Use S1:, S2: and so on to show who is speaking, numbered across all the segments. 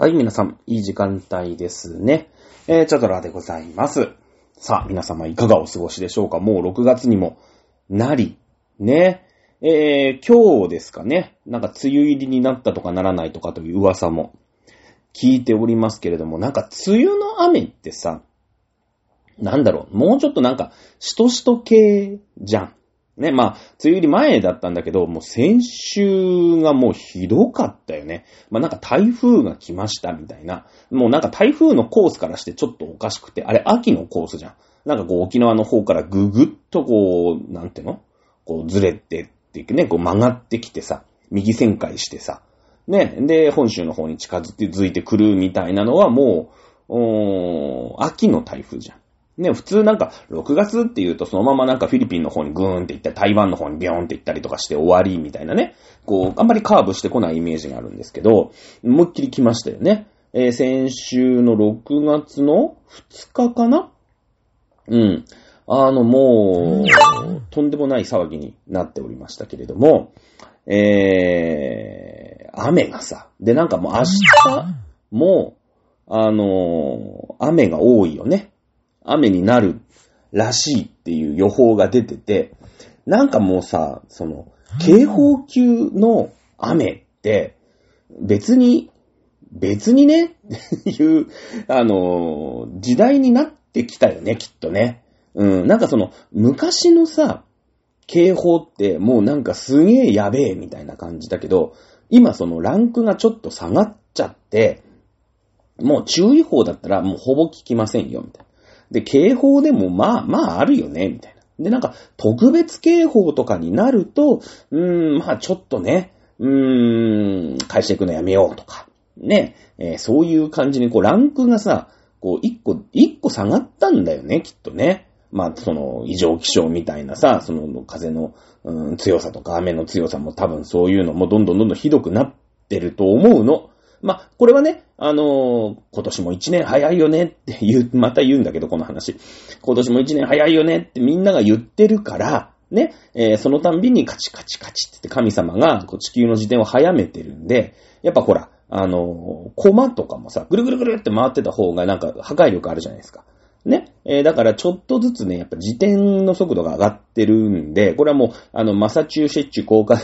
S1: はい、皆さん、いい時間帯ですね。えー、チャドラでございます。さあ、皆様いかがお過ごしでしょうか？もう6月にもなり、ね。えー、今日ですかね。なんか梅雨入りになったとかならないとかという噂も聞いておりますけれども、なんか梅雨の雨ってさ、なんだろう、もうちょっとなんか、しとしと系じゃん。ね、まあ、梅雨入り前だったんだけど、もう先週がもうひどかったよね。まあなんか台風が来ましたみたいな。もうなんか台風のコースからしてちょっとおかしくて、あれ秋のコースじゃん。なんかこう沖縄の方からぐぐっとこう、なんていうの？こうずれてってね、こう曲がってきてさ、右旋回してさ、ね、で、本州の方に近づいてくるみたいなのはもう、おー秋の台風じゃん。ね、普通なんか、6月って言うとそのままなんかフィリピンの方にグーンって行ったり、台湾の方にビョーンって行ったりとかして終わりみたいなね。こう、あんまりカーブしてこないイメージがあるんですけど、思いっきり来ましたよね。えー先週の6月の2日かな？うん。あの、もう、とんでもない騒ぎになっておりましたけれども、えー、雨がさ、で、なんかもう明日も、あのー雨が多いよね。雨になるらしいっていう予報が出てて、なんかもうさ、その、警報級の雨って、別に、別にね、っていう、あの時代になってきたよね、きっとね。うん、なんかその、昔のさ、警報ってもうなんかすげえやべえみたいな感じだけど、今そのランクがちょっと下がっちゃって、もう注意報だったらもうほぼ聞きませんよ、みたいな。で、警報でもまあまああるよね、みたいな。で、なんか特別警報とかになると、うーん、まあちょっとね、うーん、返していくのやめようとか、ね、えーそういう感じにこうランクがさ、こう一個、一個下がったんだよね、きっとね。まあ、その、異常気象みたいなさ、その、風の、うん、強さとか雨の強さも多分そういうのもどんどんどんどんひどくなってると思うの。まあ、これはね、あのー今年も一年早いよねって 言う、また言うんだけど、この話。今年も一年早いよねってみんなが言ってるから、ね、えーそのたんびにカチカチカチってって神様が地球の自転を早めてるんで、やっぱほら、あのー、コマとかもさ、ぐるぐるぐるって回ってた方がなんか破壊力あるじゃないですか。ね。えーだからちょっとずつね、やっぱ自転の速度が上がってるんで、これはもう、あの、マサチューセッチュ工科、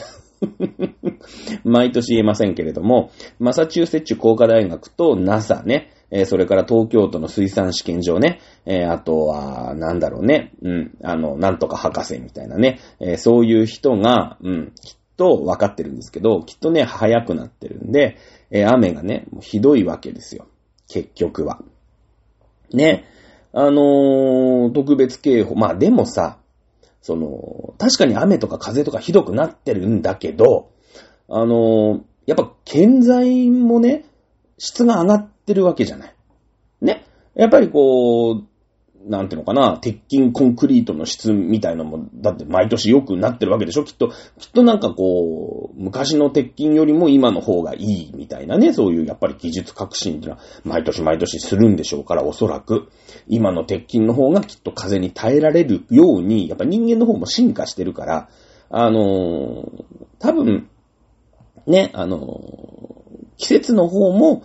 S1: 毎年言えませんけれども、マサチューセッチュ工科大学と NASA ね、えそれから東京都の水産試験場ね、えあとは、なんだろうね、うん、あの、なんとか博士みたいなね、えそういう人が、うん、きっと分かってるんですけど、きっとね、早くなってるんで、え雨がね、ひどいわけですよ。結局は。ね。あのー特別警報。まあでもさ、その、確かに雨とか風とかひどくなってるんだけど、あのやっぱ建材もね、質が上がってるわけじゃない。ね。やっぱりこう、なんていうのかな、鉄筋コンクリートの質みたいなのも、だって毎年良くなってるわけでしょ？きっと、きっとなんかこう、昔の鉄筋よりも今の方がいいみたいなね、そういうやっぱり技術革新っていうのは、毎年毎年するんでしょうから、おそらく。今の鉄筋の方がきっと風に耐えられるように、やっぱ人間の方も進化してるから、あのー多分、ね、あのー季節の方も、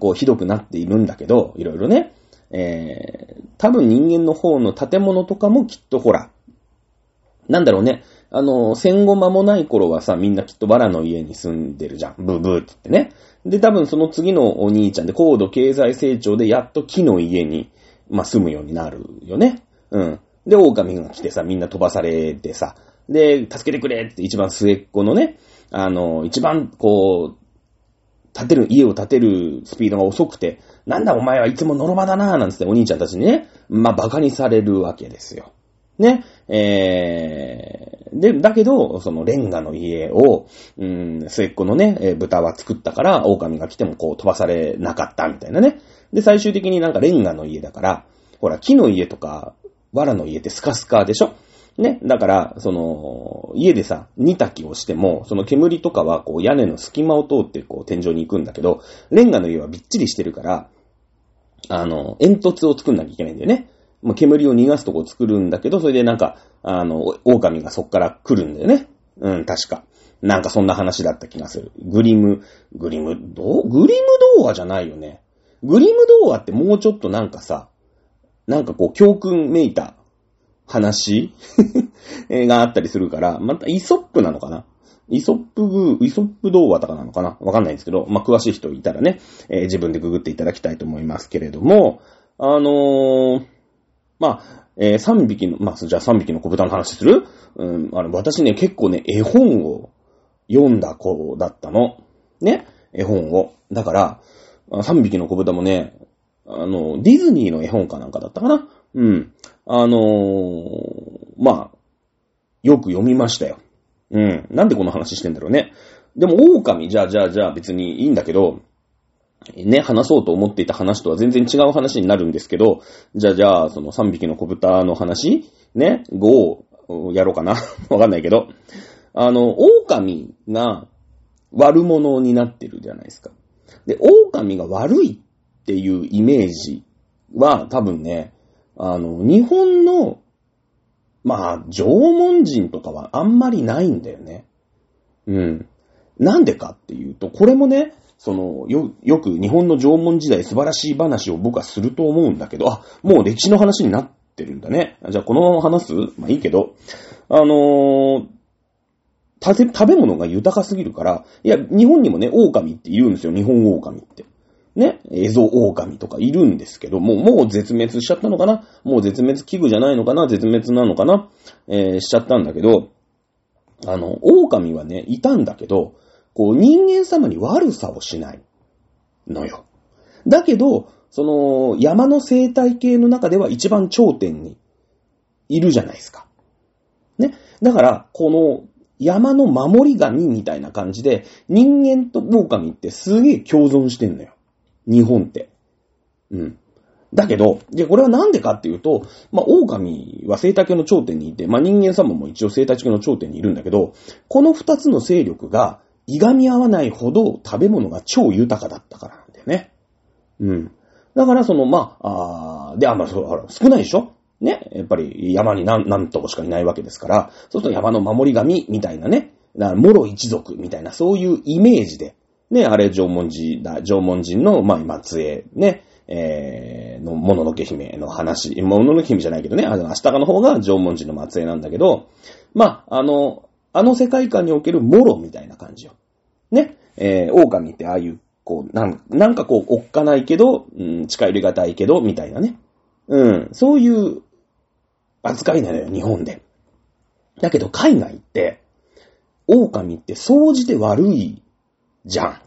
S1: こう、ひどくなっているんだけど、いろいろね、えー、多分人間の方の建物とかもきっとほら、なんだろうね、あの戦後間もない頃はさ、みんなきっとバラの家に住んでるじゃん。ブーブーって言ってね。で、多分その次のお兄ちゃんで高度経済成長でやっと木の家に、まあ、住むようになるよね。うん。で、狼が来てさ、みんな飛ばされてさ、で、助けてくれって一番末っ子のね、あの、一番こう、建てる、家を建てるスピードが遅くて、なんだお前はいつもノロマだなぁなんつってお兄ちゃんたちにね、まあ、馬鹿にされるわけですよ。ね。えー、で、だけど、そのレンガの家を、うん、末っ子のね、豚は作ったから、狼が来てもこう飛ばされなかったみたいなね。で、最終的になんかレンガの家だから、ほら、木の家とか、藁の家ってスカスカでしょ？ね。だから、その、家でさ、煮炊きをしても、その煙とかは、こう、屋根の隙間を通って、こう、天井に行くんだけど、レンガの家はびっちりしてるから、あの、煙突を作んなきゃいけないんだよね。まあ、煙を逃がすとこを作るんだけど、それでなんか、あの、狼がそっから来るんだよね。うん、確か。なんかそんな話だった気がする。グリム、グリム、どう？グリム童話じゃないよね。グリム童話ってもうちょっとなんかさ、なんかこう教訓めいた話？があったりするから、またイソップなのかな？イソップグーイソップ童話とかなのかな？わかんないんですけど、まあ、詳しい人いたらね、えー、自分でググっていただきたいと思いますけれども、あのー、まあ、えー、3匹の、まあ、じゃあ3匹の小豚の話する？うん、あの、私ね、結構ね、絵本を読んだ子だったの。ね絵本を。だから、3匹の小豚もね、あの、ディズニーの絵本かなんかだったかな？うん。あのー、まあ、よく読みましたよ。うん。なんでこの話してんだろうね。でも、狼、じゃあ、じゃあ、じゃあ、別にいいんだけど、ね、話そうと思っていた話とは全然違う話になるんですけど、じゃあ、じゃあ、その3匹の小豚の話ね、5をやろうかな わかんないけど、あの、狼が悪者になってるじゃないですか。で、狼が悪いっていうイメージは多分ね、あの、日本の、まあ、縄文人とかはあんまりないんだよね。うん。なんでかっていうと、これもね、その、よ、よく日本の縄文時代素晴らしい話を僕はすると思うんだけど、あ、もう歴史の話になってるんだね。じゃあこのまま話す？まあいいけど、あのー、食べ物が豊かすぎるから、いや、日本にもね、狼っているんですよ。日本狼って。ね、エゾ狼とかいるんですけど、もう、もう絶滅しちゃったのかな？もう絶滅危惧じゃないのかな？絶滅なのかな？えー、しちゃったんだけど、あの、狼はね、いたんだけど、こう、人間様に悪さをしないのよ。だけど、その、山の生態系の中では一番頂点にいるじゃないですか。ね？だから、この山の守り神みたいな感じで、人間と狼ってすげえ共存してんのよ。日本って。うん。だけど、で、これはなんでかっていうと、まあ、狼は生態系の頂点にいて、まあ、人間様も一応生態系の頂点にいるんだけど、この二つの勢力が、いがみ合わないほど食べ物が超豊かだったからなんだよね。うん。だからその、まあ、あで、あんまそう、少ないでしょ？ね？やっぱり山に何、何としかいないわけですから、そうすると山の守り神みたいなね、だから、諸一族みたいな、そういうイメージで、ね、あれ縄文人だ、縄文人の、まあ、末裔、ね、えー、の、もののけ姫の話、もののけ姫じゃないけどね、あの、明日かの方が縄文人の末裔なんだけど、まあ、あの、あの世界観におけるモロみたいな感じよ。ね。えー、狼ってああいう、こう、なん、なんかこう、おっかないけど、うん、近寄りがたいけど、みたいなね。うん、そういう扱いなのよ、日本で。だけど海外って、狼って掃除で悪いじゃん。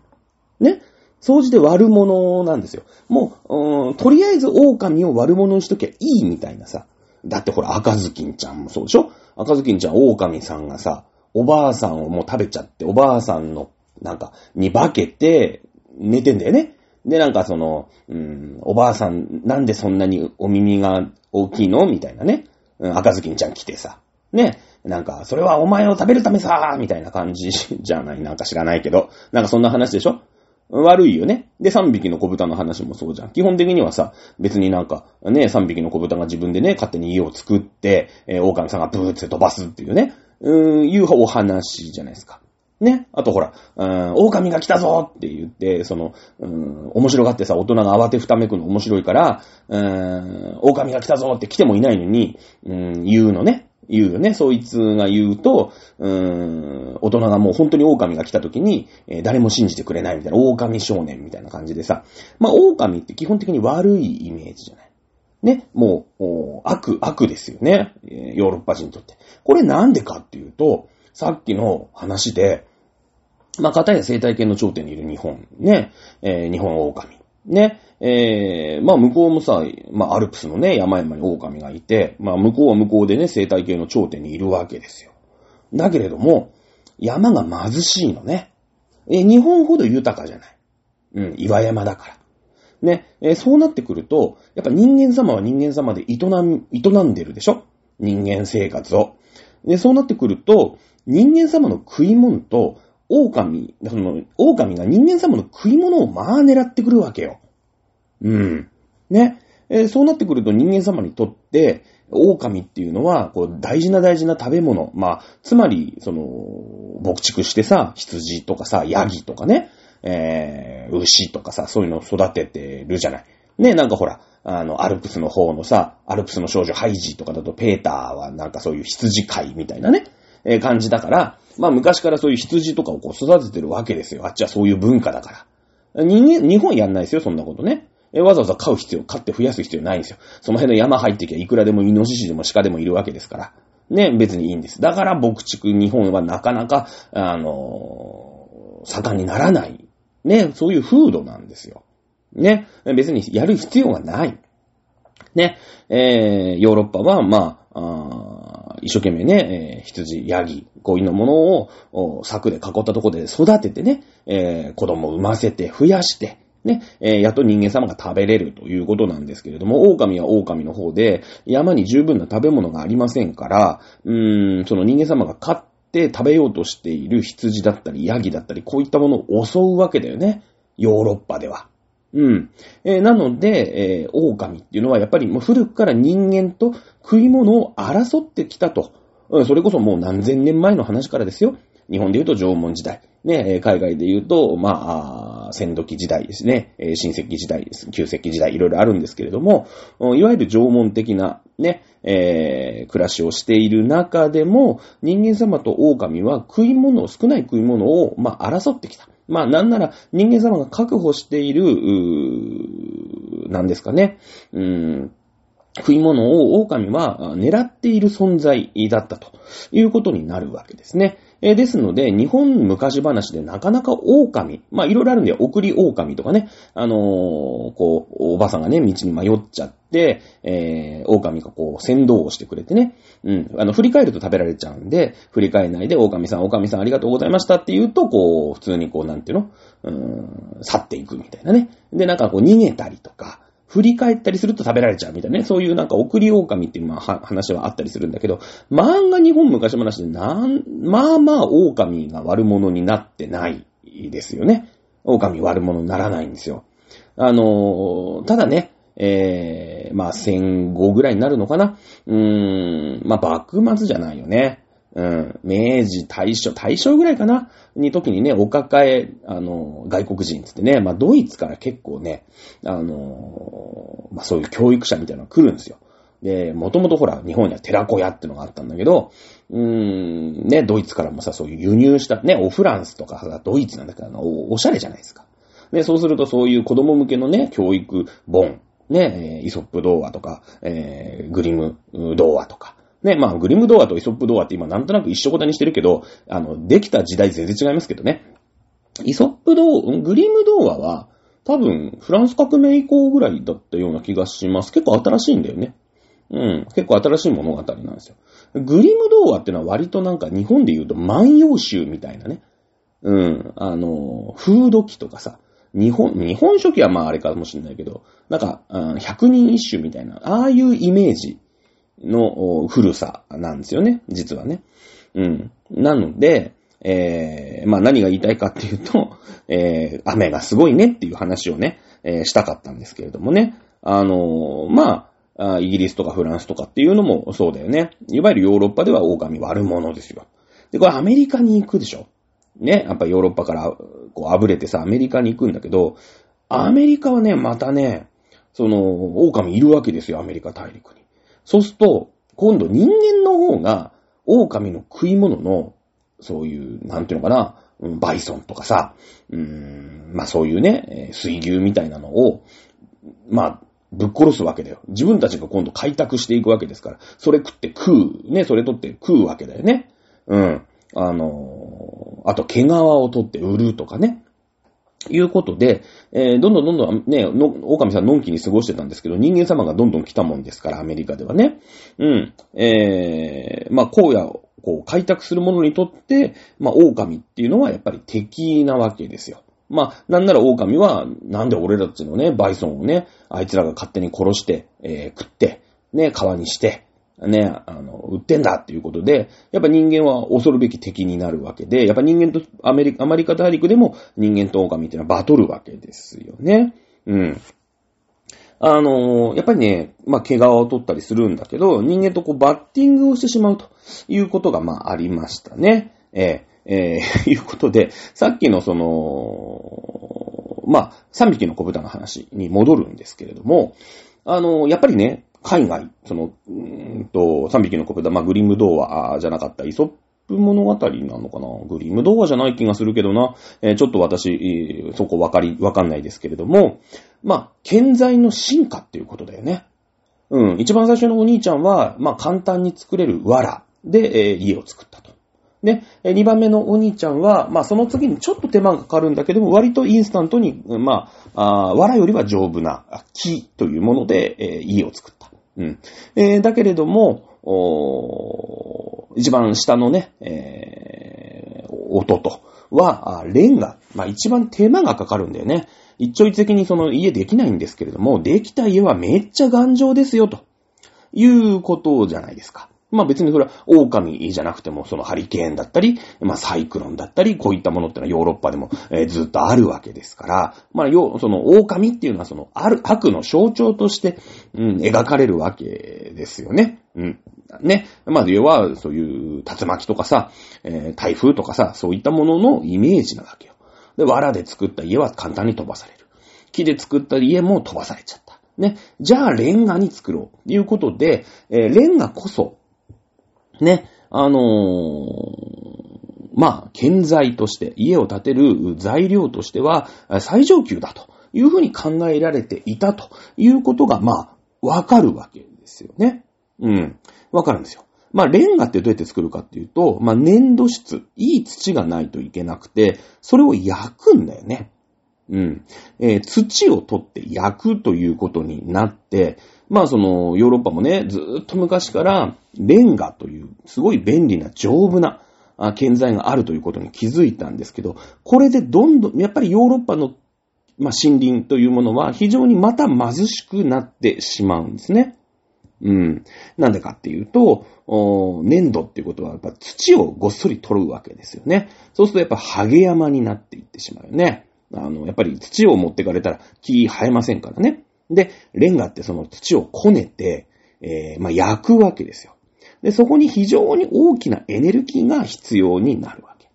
S1: ね掃除で悪者なんですよ。もう、うん、とりあえず狼を悪者にしときゃいいみたいなさ。だってほら、赤ずきんちゃんもそうでしょ？赤ずきんちゃん、狼さんがさ、おばあさんをもう食べちゃって、おばあさんの、なんか、に化けて、寝てんだよね。で、なんかその、うん、おばあさん、なんでそんなにお耳が大きいの？みたいなね。うん、赤ずきんちゃん来てさ。ね。なんか、それはお前を食べるためさみたいな感じじゃない、なんか知らないけど。なんかそんな話でしょ？悪いよね。で、3匹の小豚の話もそうじゃん。基本的にはさ、別になんか、ね、3匹の小豚が自分でね、勝手に家を作って、えー、狼さんがブーって飛ばすっていうね。うーん、いうお話じゃないですか。ね。あとほら、うーん、狼が来たぞって言って、その、うーん、面白がってさ、大人が慌てふためくの面白いから、うーん、狼が来たぞって来てもいないのに、うーん、言うのね。言うよね。そいつが言うと、うーん、大人がもう本当に狼が来た時に、えー、誰も信じてくれないみたいな、狼少年みたいな感じでさ。まあ、狼って基本的に悪いイメージじゃない。ね。もう、悪、悪ですよね。ヨーロッパ人にとって。これなんでかっていうと、さっきの話で、まあ、片や生態系の頂点にいる日本、ね、えー、日本狼、ね、えー、まあ、向こうもさ、まあ、アルプスのね、山々に狼がいて、まあ、向こうは向こうでね、生態系の頂点にいるわけですよ。だけれども、山が貧しいのね。え、日本ほど豊かじゃない。うん、岩山だから。ね、えー、そうなってくると、やっぱ人間様は人間様で営ん、営んでるでしょ？人間生活を。で、そうなってくると、人間様の食い物と、狼、その、狼が人間様の食い物をまあ狙ってくるわけよ。うん。ね。えー、そうなってくると人間様にとって、狼っていうのは、こう、大事な大事な食べ物。まあ、つまり、その、牧畜してさ、羊とかさ、ヤギとかね、えー、牛とかさ、そういうのを育ててるじゃない。ね、なんかほら、あの、アルプスの方のさ、アルプスの少女ハイジーとかだと、ペーターはなんかそういう羊飼いみたいなね、えー、感じだから、まあ昔からそういう羊とかをこう育ててるわけですよ。あっちはそういう文化だから。人間、日本やんないですよ、そんなことね。えわざわざ飼う必要、飼って増やす必要ないんですよ。その辺の山入ってきゃいくらでもイノシシでも鹿でもいるわけですから。ね、別にいいんです。だから牧畜日本はなかなか、あのー、盛んにならない。ね、そういう風土なんですよ。ね、別にやる必要がない。ね、えー、ヨーロッパは、まあ、あ一生懸命ね、えー、羊、ヤギ、こういうものを柵で囲ったところで育ててね、えー、子供を産ませて増やして、ね、えー、やっと人間様が食べれるということなんですけれども、狼は狼の方で、山に十分な食べ物がありませんから、うーん、その人間様が飼って食べようとしている羊だったり、ヤギだったり、こういったものを襲うわけだよね。ヨーロッパでは。うん。えー、なので、えー、狼っていうのはやっぱりもう古くから人間と食い物を争ってきたと。うん、それこそもう何千年前の話からですよ。日本で言うと縄文時代。ね、海外で言うと、まあ、戦時時代ですね。新石器時代です。旧石器時代、いろいろあるんですけれども、いわゆる縄文的な、ね、えー、暮らしをしている中でも、人間様と狼は食い物を、少ない食い物を、まあ、争ってきた。まあ、なんなら人間様が確保している、うー、なんですかね、うん、食い物を狼は狙っている存在だったということになるわけですね。え、ですので、日本昔話でなかなか狼、まあいろいろあるんで、送り狼とかね、あのー、こう、おばさんがね、道に迷っちゃって、えー、狼がこう、先導をしてくれてね、うん、あの、振り返ると食べられちゃうんで、振り返らないで、狼さん、狼さんありがとうございましたって言うと、こう、普通にこう、なんていうの？うーん、去っていくみたいなね。で、なんかこう、逃げたりとか、振り返ったりすると食べられちゃうみたいなね、そういうなんか送り狼っていうまあ話はあったりするんだけど、漫画日本昔話でなん、まあまあ狼が悪者になってないですよね。狼悪者にならないんですよ。あの、ただね、えー、まあ戦後ぐらいになるのかな。うーん、まあ幕末じゃないよね。うん、明治、大正、大正ぐらいかな？に時にね、お抱え、あの、外国人つってね、まあ、ドイツから結構ね、あの、まあ、そういう教育者みたいなのが来るんですよ。で、もともとほら、日本には寺子屋ってのがあったんだけど、うーん、ね、ドイツからもさ、そういう輸入した、ね、オフランスとかさ、ドイツなんだからお、おしゃれじゃないですか。で、そうするとそういう子供向けのね、教育本、ね、イソップ童話とか、えー、グリム童話とか、ね、まあ、グリム童話とイソップ童話って今なんとなく一緒答えにしてるけど、あの、できた時代全然違いますけどね。イソップ童話、グリム童話は、多分、フランス革命以降ぐらいだったような気がします。結構新しいんだよね。うん。結構新しい物語なんですよ。グリム童話ってのは割となんか日本で言うと万葉集みたいなね。うん。あの、風土記とかさ。日本、日本書紀はまああれかもしれないけど、なんか、百人一首みたいな、ああいうイメージの古さなんですよね、実はね。うん。なので、えー、まあ何が言いたいかっていうと、えー、雨がすごいねっていう話をね、えー、したかったんですけれどもね。あのー、まあ、イギリスとかフランスとかっていうのもそうだよね。いわゆるヨーロッパでは狼悪者ですよ。で、これアメリカに行くでしょ。ね、やっぱヨーロッパからこうあぶれてさ、アメリカに行くんだけど、アメリカはね、またね、その、狼いるわけですよ、アメリカ大陸。そうすると、今度人間の方が、狼の食い物の、そういう、なんていうのかな、バイソンとかさ、うーん、まあそういうね、水牛みたいなのを、まあ、ぶっ殺すわけだよ。自分たちが今度開拓していくわけですから、それ食って食う、ね、それ取って食うわけだよね。うん。あのー、あと毛皮を取って売るとかね。いうことで、えー、どんどんどんどんね、の、狼さんのんきに過ごしてたんですけど、人間様がどんどん来たもんですから、アメリカではね。うん。えー、まあ、荒野をこう開拓する者にとって、まあ、狼っていうのはやっぱり敵なわけですよ。まあ、なんなら狼は、なんで俺たちのね、バイソンをね、あいつらが勝手に殺して、えー、食って、ね、皮にして、ね、あの、売ってんだっていうことで、やっぱ人間は恐るべき敵になるわけで、やっぱ人間とアメリカ、アメリカ大陸でも人間と狼っていうのはバトるわけですよね。うん。あのやっぱりね、まあ、怪我を取ったりするんだけど、人間とこう、バッティングをしてしまうということが、まあ、ありましたね。えーえー いうことで、さっきのその、まあ、3匹の小豚の話に戻るんですけれども、あの、やっぱりね、海外、その、うーんと、3匹の小豚、まあ、グリム童話じゃなかった、イソップ物語なのかな？グリム童話じゃない気がするけどな。えーちょっと私、そこわかり、わかんないですけれども、まあ、建材の進化っていうことだよね。うん。一番最初のお兄ちゃんは、まあ、簡単に作れる藁で、えー家を作ったと。で、えー二番目のお兄ちゃんは、まあ、その次にちょっと手間がかかるんだけども、割とインスタントに、まあ、あ藁よりは丈夫な木というもので、えー家を作った。うん。えーだけれども、お一番下のね、えー弟は、レンガ。まあ、一番手間がかかるんだよね。一朝一夕にその家できないんですけれども、できた家はめっちゃ頑丈ですよ、ということじゃないですか。まあ別にそれは狼じゃなくても、そのハリケーンだったり、まあサイクロンだったり、こういったものってのはヨーロッパでも、えずっとあるわけですから、まあよ、その狼っていうのはその、ある、悪の象徴として、うん、描かれるわけですよね。うん。ね。まあ要は、そういう竜巻とかさ、えー台風とかさ、そういったもののイメージなわけよ。で、藁で作った家は簡単に飛ばされる。木で作った家も飛ばされちゃった。ね。じゃあ、レンガに作ろう。ということで、えーレンガこそ、ね、あのーまあ、建材として、家を建てる材料としては、最上級だというふうに考えられていたということが、まあ、わかるわけですよね。うん。わかるんですよ。まあ、レンガってどうやって作るかっていうと、まあ、粘土質、いい土がないといけなくて、それを焼くんだよね。うん。えー土を取って焼くということになって、まあそのヨーロッパもね、ずっと昔からレンガというすごい便利な丈夫な建材があるということに気づいたんですけど、これでどんどん、やっぱりヨーロッパの、まあ、森林というものは非常にまた貧しくなってしまうんですね。うん。なんでかっていうと、粘土っていうことはやっぱ土をごっそり取るわけですよね。そうするとやっぱハゲ山になっていってしまうよね。あの、やっぱり土を持ってかれたら木生えませんからね。で、レンガってその土をこねて、えーまあ、焼くわけですよ。で、そこに非常に大きなエネルギーが必要になるわけ。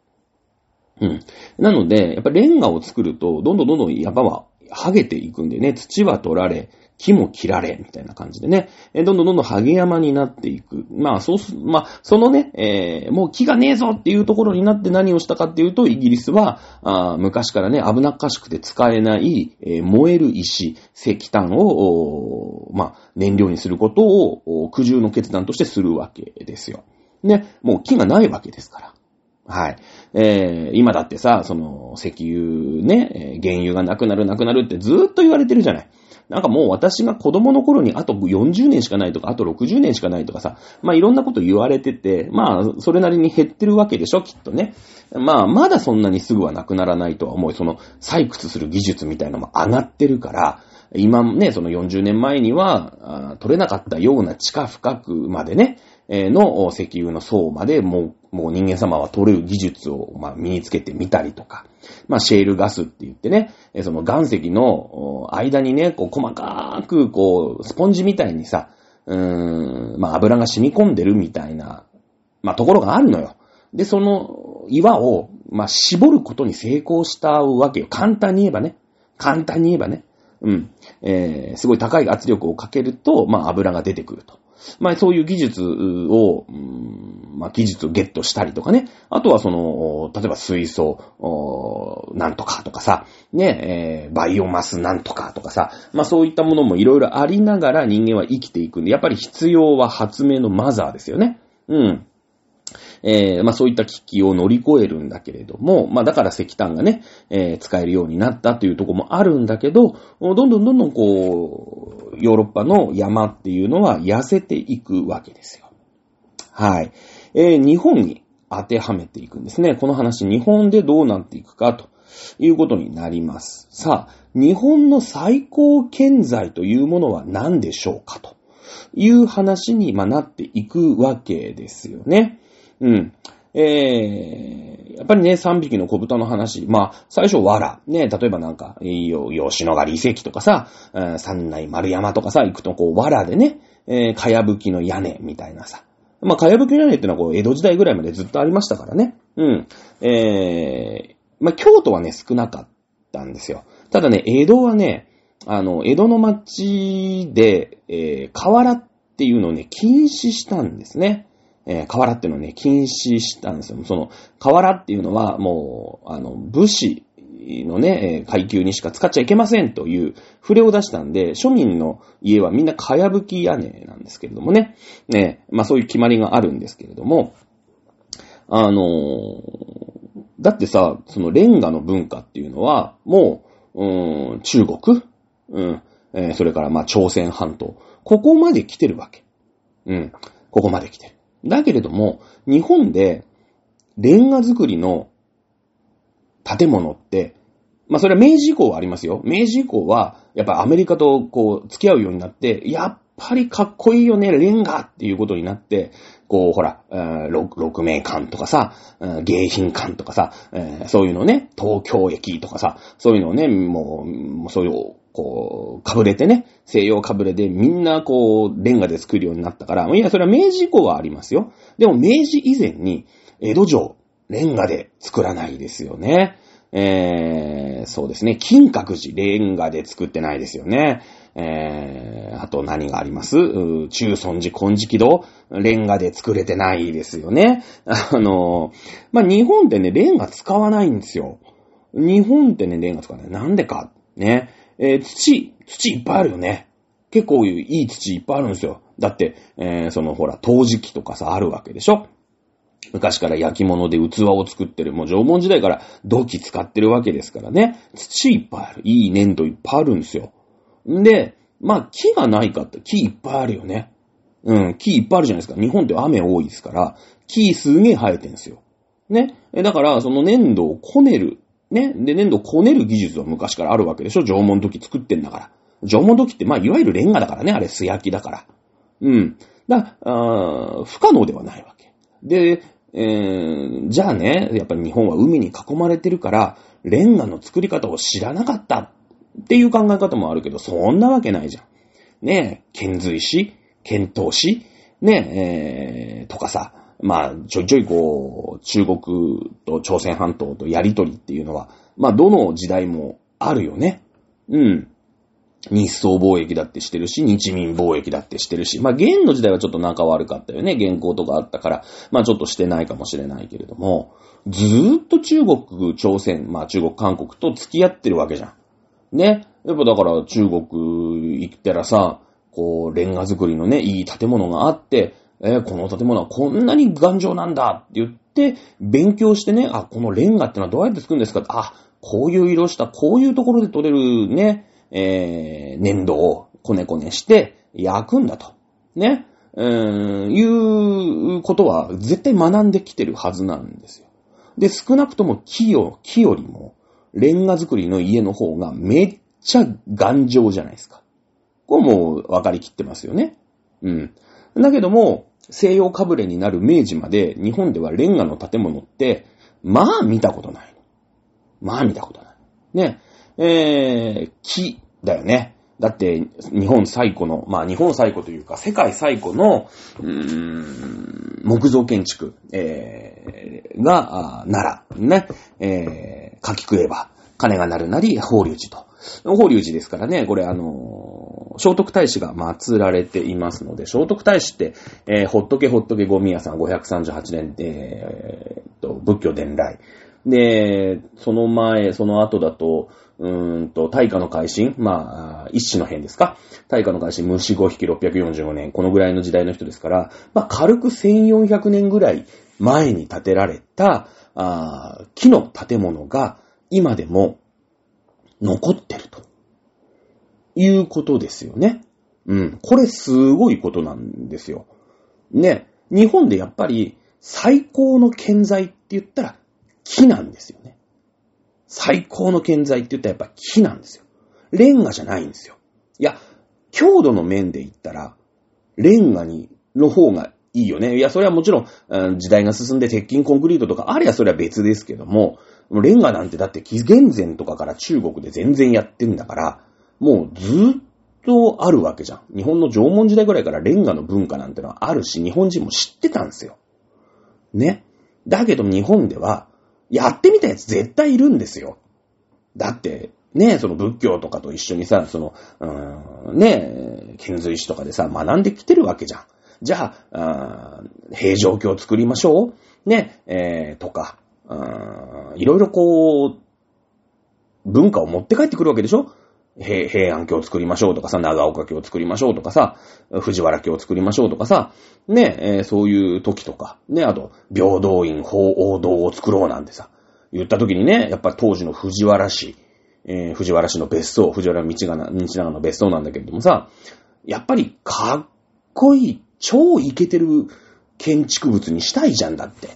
S1: うん。なので、やっぱレンガを作ると、どんどんどんどん山は剥げていくんでね、土は取られ、木も切られ、みたいな感じでね、えどんどんどんどんハゲ山になっていく。まあ、そうす、まあ、そのね、えーもう木がねえぞっていうところになって何をしたかっていうと、イギリスは、あ昔からね、危なっかしくて使えない、えー燃える石、石炭を、まあ、燃料にすることを、苦渋の決断としてするわけですよ。ね、もう木がないわけですから。はい。えー、今だってさ、その、石油ね、原油がなくなるなくなるってずーっと言われてるじゃない。なんかもう私が子供の頃にあと40年しかないとか、あと60年しかないとかさ、まあいろんなこと言われてて、まあそれなりに減ってるわけでしょ、きっとね。まあまだそんなにすぐはなくならないとは思う。その採掘する技術みたいなのも上がってるから、今ね、その40年前には、取れなかったような地下深くまでね、の石油の層までもう、もう人間様は取る技術を、まあ、身につけてみたりとか、まあ、シェールガスって言ってね、その岩石の間にね、こう細かく、こう、スポンジみたいにさ、うーん、まあ、油が染み込んでるみたいな、まあ、ところがあるのよ。で、その岩を、まあ、絞ることに成功したわけよ。簡単に言えばね。簡単に言えばね。うん。えー、すごい高い圧力をかけると、まあ、油が出てくると。まあ、そういう技術を、まあ、技術をゲットしたりとかね。あとはその、例えば水素、なんとかとかさ、ね、えーバイオマスなんとかとかさ、まあ、そういったものもいろいろありながら人間は生きていくんで、やっぱり必要は発明のマザーですよね。うん。えーまあそういった危機を乗り越えるんだけれども、まあだから石炭がね、えー使えるようになったというとこもあるんだけど、どんどんどんどんこう、ヨーロッパの山っていうのは痩せていくわけですよ。はい。えー日本に当てはめていくんですね。この話、日本でどうなっていくかということになります。さあ、日本の最高建材というものは何でしょうかという話にまなっていくわけですよね。うん。えー、やっぱりね、3匹の小豚の話。まあ、最初、藁。ね、例えばなんか、吉野ヶ里遺跡とかさ、三内丸山とかさ、行くとこう、藁でね、えー、かやぶきの屋根みたいなさ。まあ、かやぶきの屋根ってのはこう、江戸時代ぐらいまでずっとありましたからね。うん。えー、まあ、京都はね、少なかったんですよ。ただね、江戸はね、あの、江戸の町で、えー、河原っていうのをね、禁止したんですね。えー、河原っていうのをね、禁止したんですよ。その、河原っていうのは、もう、あの、武士のね、階級にしか使っちゃいけませんという触れを出したんで、庶民の家はみんなかやぶき屋根なんですけれどもね。ね、まあそういう決まりがあるんですけれども、あのー、だってさ、そのレンガの文化っていうのは、もう、うん、中国？うん、えー、それからまあ朝鮮半島。ここまで来てるわけ。うん、ここまで来てる。だけれども、日本で、レンガ作りの建物って、まあそれは明治以降はありますよ。明治以降は、やっぱアメリカとこう付き合うようになって、やっぱりかっこいいよね、レンガっていうことになって、こう、ほら、六名館とかさ、迎賓館とかさ、そういうのね、東京駅とかさ、そういうのをね、もう、もうそういう、こう、かぶれてね、西洋かぶれでみんなこう、レンガで作るようになったから、いや、それは明治以降はありますよ。でも明治以前に、江戸城、レンガで作らないですよね。えー、そうですね。金閣寺、レンガで作ってないですよね。えー、あと何があります？中尊寺、金色堂、レンガで作れてないですよね。あの、まあ、日本ってね、レンガ使わないんですよ。日本ってね、レンガ使わない。なんでか。ね。えー、土、土いっぱいあるよね。結構いい土いっぱいあるんですよ。だって、えー、そのほら、陶磁器とかさ、あるわけでしょ？昔から焼き物で器を作ってる、もう縄文時代から土器使ってるわけですからね。土いっぱいある。いい粘土いっぱいあるんですよ。んで、まあ、木がないかって、木いっぱいあるよね。うん、木いっぱいあるじゃないですか。日本って雨多いですから、木すげえ生えてんですよ。ね？だから、その粘土をこねる。ね。で、粘土こねる技術は昔からあるわけでしょ縄文土器作ってんだから。縄文土器って、まあ、いわゆるレンガだからね。あれ、素焼きだから。うん。だ、あ不可能ではないわけ。で、えー、じゃあね、やっぱり日本は海に囲まれてるから、レンガの作り方を知らなかったっていう考え方もあるけど、そんなわけないじゃん。ねえ、遣隋使遣唐使ねえ、えー、とかさ、まあ、ちょいちょいこう、中国と朝鮮半島とやりとりっていうのは、まあ、どの時代もあるよね。うん。日宋貿易だってしてるし、日民貿易だってしてるし、まあ、元の時代はちょっと仲悪かったよね。原稿とかあったから、まあ、ちょっとしてないかもしれないけれども、ずーっと中国、朝鮮、まあ、中国、韓国と付き合ってるわけじゃん。ね。やっぱだから中国行ったらさ、こう、レンガ作りのね、いい建物があって、えー、この建物はこんなに頑丈なんだって言って、勉強してね、あ、このレンガってのはどうやって作るんですか？あ、こういう色した、こういうところで取れるね、えー、粘土をこねこねして焼くんだと。ね。うーん、いうことは絶対学んできてるはずなんですよ。で、少なくとも木よ、木よりも、レンガ作りの家の方がめっちゃ頑丈じゃないですか。これもう分かりきってますよね。うん。だけども、西洋かぶれになる明治まで日本ではレンガの建物って、まあ見たことないまあ見たことない。ね。えー、木だよね。だって、日本最古の、まあ日本最古というか、世界最古の、うーん、木造建築、えー、が、奈良、ね、えー、書き食えば、金が鳴るなり、法隆寺と。法隆寺ですからね、これあのー、聖徳太子が祀られていますので、聖徳太子って、えー、ほっとけほっとけゴミ屋さん538年、えー、と、仏教伝来。で、その前、その後だと、うーんと、大化の改新まあ、一種の変ですか？大化の改新、虫5匹645年、このぐらいの時代の人ですから、まあ、軽く1400年ぐらい前に建てられた、あ木の建物が今でも残ってると。いうことですよね。うん。これすごいことなんですよ。ね。日本でやっぱり最高の建材って言ったら木なんですよね。最高の建材って言ったらやっぱ木なんですよ。レンガじゃないんですよ。いや、強度の面で言ったら、レンガに、の方がいいよね。いや、それはもちろん、時代が進んで鉄筋コンクリートとかありゃそれは別ですけども、レンガなんてだって紀元前とかから中国で全然やってんだから、もうずっとあるわけじゃん。日本の縄文時代ぐらいからレンガの文化なんてのはあるし、日本人も知ってたんですよ。ね。だけど日本では、やってみたやつ絶対いるんですよ。だって、ね、その仏教とかと一緒にさ、その、うーん、ね、遣隋使とかでさ、学んできてるわけじゃん。じゃあ、あ平城京を作りましょう。ね、えー、とか、いろいろこう、文化を持って帰ってくるわけでしょ平平安京を作りましょうとかさ、長岡京を作りましょうとかさ、藤原京を作りましょうとかさ、ね、えー、そういう時とか、ね、あと、平等院法王堂を作ろうなんてさ、言った時にね、やっぱ当時の藤原氏、えー、藤原氏の別荘、藤原道長の別荘なんだけれどもさ、やっぱりかっこいい、超イケてる建築物にしたいじゃんだって。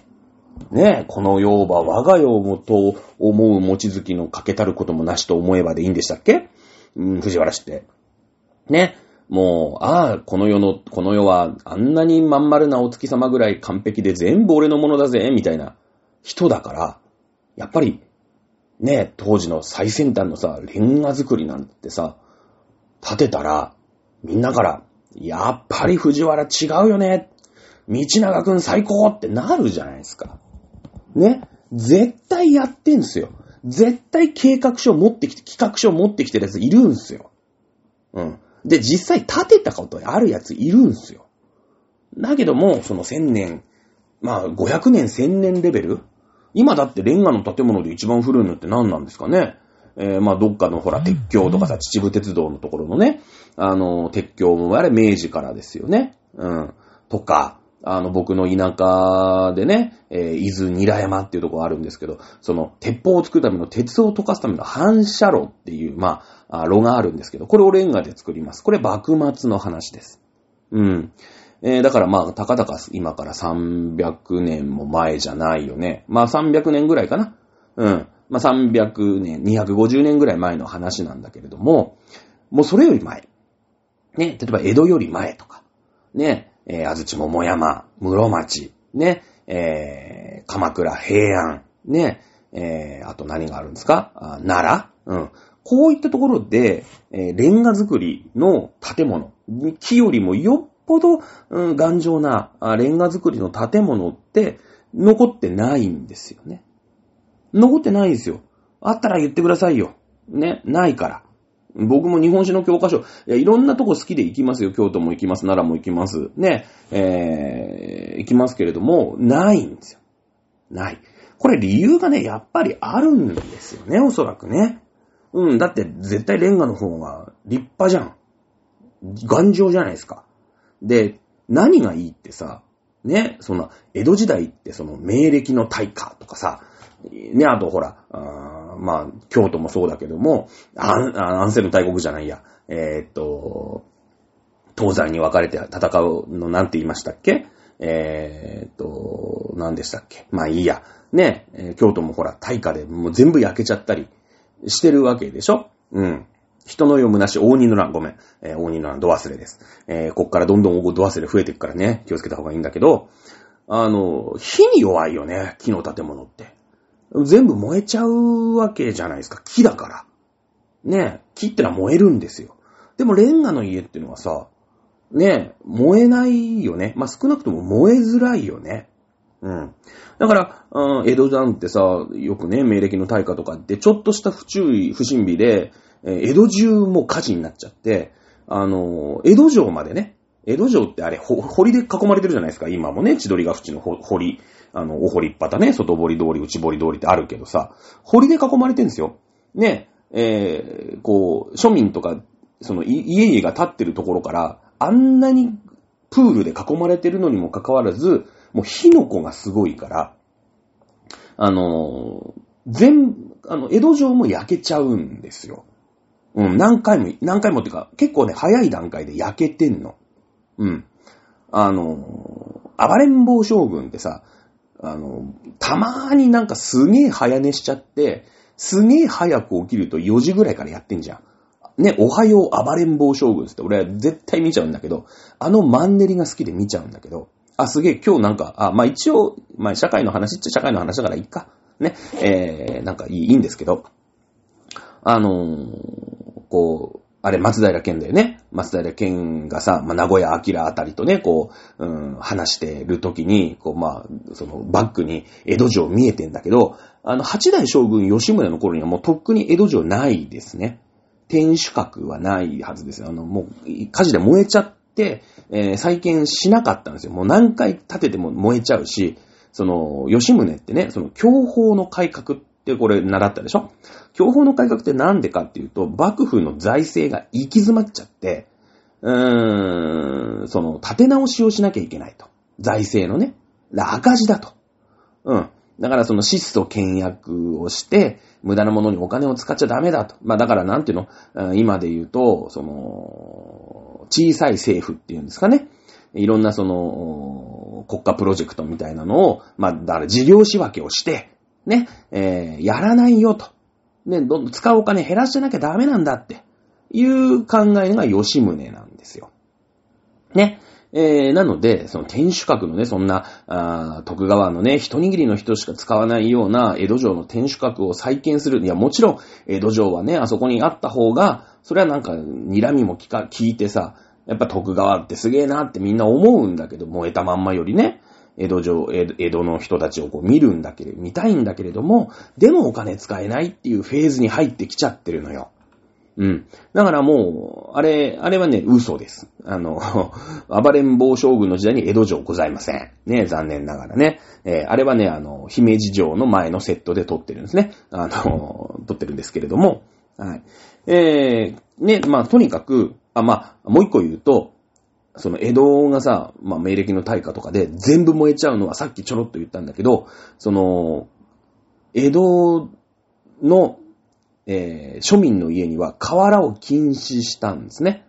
S1: ねえ、この世は我が世もと思う持月のかけたることもなしと思えばでいいんでしたっけ？うん、藤原氏って。ね。もう、ああ、この世の、この世はあんなにまん丸なお月様ぐらい完璧で全部俺のものだぜ、みたいな人だから、やっぱり、ね、当時の最先端のさ、レンガ作りなんてさ、建てたら、みんなから、やっぱり藤原違うよね。道長くん最高ってなるじゃないですか。ね。絶対やってんすよ。絶対計画書持ってきて、企画書持ってきてるやついるんすよ。うん。で、実際立てたことあるやついるんすよ。だけども、その1000年、まあ500年1000年レベル今だってレンガの建物で一番古いのって何なんですかねえー、まあどっかのほら鉄橋とかさ、秩父鉄道のところのね、あの、鉄橋もあれ明治からですよね。うん。とか、あの、僕の田舎でね、えー、伊豆ニラ山っていうところあるんですけど、その、鉄砲を作るための鉄を溶かすための反射炉っていう、まあ、炉があるんですけど、これをレンガで作ります。これ幕末の話です。うん。えー、だからまあ、たかだか今から300年も前じゃないよね。まあ300年ぐらいかな。うん。まあ300年、250年ぐらい前の話なんだけれども、もうそれより前。ね、例えば江戸より前とか、ね、えー、安土桃山、室町、ね、えー、鎌倉、平安、ね、えー、あと何があるんですか？奈良うん。こういったところで、えー、レンガ作りの建物、木よりもよっぽど、うん、頑丈なレンガ作りの建物って残ってないんですよね。残ってないんですよ。あったら言ってくださいよ。ね、ないから。僕も日本史の教科書、い、ろんなとこ好きで行きますよ。京都も行きます。奈良も行きます。ね、えー、行きますけれども、ないんですよ。ない。これ理由がね、やっぱりあるんですよね、おそらくね。うん、だって絶対レンガの方が立派じゃん。頑丈じゃないですか。で、何がいいってさ、ね、そんな、江戸時代ってその、明暦の大火とかさ、ね、あとほら、まあ、京都もそうだけども、アン、アンセル大国じゃないや、えー、っと、東西に分かれて戦うのなんて言いましたっけ？えー、っと、何でしたっけ？まあいいや。ね、京都もほら、大火でもう全部焼けちゃったりしてるわけでしょ？うん。人の読むなし、大人の乱、ごめん。えー、大人の乱、ド忘れです。えー、こっからどんどんド忘れ増えていくからね、気をつけた方がいいんだけど、あの、火に弱いよね、木の建物って。全部燃えちゃうわけじゃないですか。木だから。ねえ木ってのは燃えるんですよ。でもレンガの家っていうのはさ、ねえ燃えないよね。まあ、少なくとも燃えづらいよね。うん。だから、うん、江戸なんてさ、よくね、明暦の大火とかって、ちょっとした不注意、不審火で、え江戸中も火事になっちゃって、あの、江戸城までね、江戸城ってあれ、堀で囲まれてるじゃないですか、今もね、千鳥ヶ淵の堀、あの、お堀っぱたね、外堀通り、内堀通りってあるけどさ、堀で囲まれてるんですよ。ね、えー、こう、庶民とか、その、家々が立ってるところから、あんなにプールで囲まれてるのにもかかわらず、もう火の粉がすごいから、あの全、あの、江戸城も焼けちゃうんですよ。うん、何回も、何回もっていうか、結構ね、早い段階で焼けてんの。うん。あの暴れん坊将軍ってさ、あの、たまーになんかすげえ早寝しちゃって、すげえ早く起きると4時ぐらいからやってんじゃん。ね、おはよう暴れん坊将軍って俺は絶対見ちゃうんだけど、あのマンネリが好きで見ちゃうんだけど、あ、すげえ、今日なんか、あ、まあ一応、まあ社会の話っちゃ社会の話だからいいか。ね。えー、なんかいいいいんですけど、あのー、こう、あれ、松平健だよね。松平健がさ、まあ、名古屋明あたりとね、こう、うん、話してる時に、こう、まあ、その、バックに江戸城見えてんだけど、あの、八代将軍吉宗の頃にはもうとっくに江戸城ないですね。天守閣はないはずですよ。あの、もう、火事で燃えちゃって、えー、再建しなかったんですよ。もう何回建てても燃えちゃうし、その、吉宗ってね、その、教法の改革ってこれ習ったでしょ？教法の改革ってなんでかっていうと、幕府の財政が行き詰まっちゃって、うーん、その、立て直しをしなきゃいけないと。財政のね。赤字だと。うん。だからその質素倹約をして、無駄なものにお金を使っちゃダメだと。まあだからなんていうの、今で言うと、その、小さい政府っていうんですかね。いろんなその、国家プロジェクトみたいなのを、まあだから事業仕分けをして、ね、えー、やらないよと。ね、どんどん使うお金減らしてなきゃダメなんだっていう考えが吉宗なんですよ。ね。えー、なので、その天守閣のね、そんな、あ徳川のね、一握りの人しか使わないような江戸城の天守閣を再建する。いや、もちろん、江戸城はね、あそこにあった方が、それはなんか、睨みも聞か、聞いてさ、やっぱ徳川ってすげえなってみんな思うんだけど、燃えたまんまよりね、江戸城、江戸の人たちをこう見るんだけれど、見たいんだけれども、でもお金使えないっていうフェーズに入ってきちゃってるのよ。うん。だからもう、あれ、あれはね、嘘です。あの、暴れん坊将軍の時代に江戸城ございません。ね、残念ながらね。えー、あれはね、あの、姫路城の前のセットで撮ってるんですね。あの、撮ってるんですけれども。はい。えー、ね、まあ、とにかく、あ、まあ、もう一個言うと、その江戸がさ、まあ、明暦の大火とかで全部燃えちゃうのはさっきちょろっと言ったんだけど、その、江戸のえー、庶民の家には河原を禁止したんですね。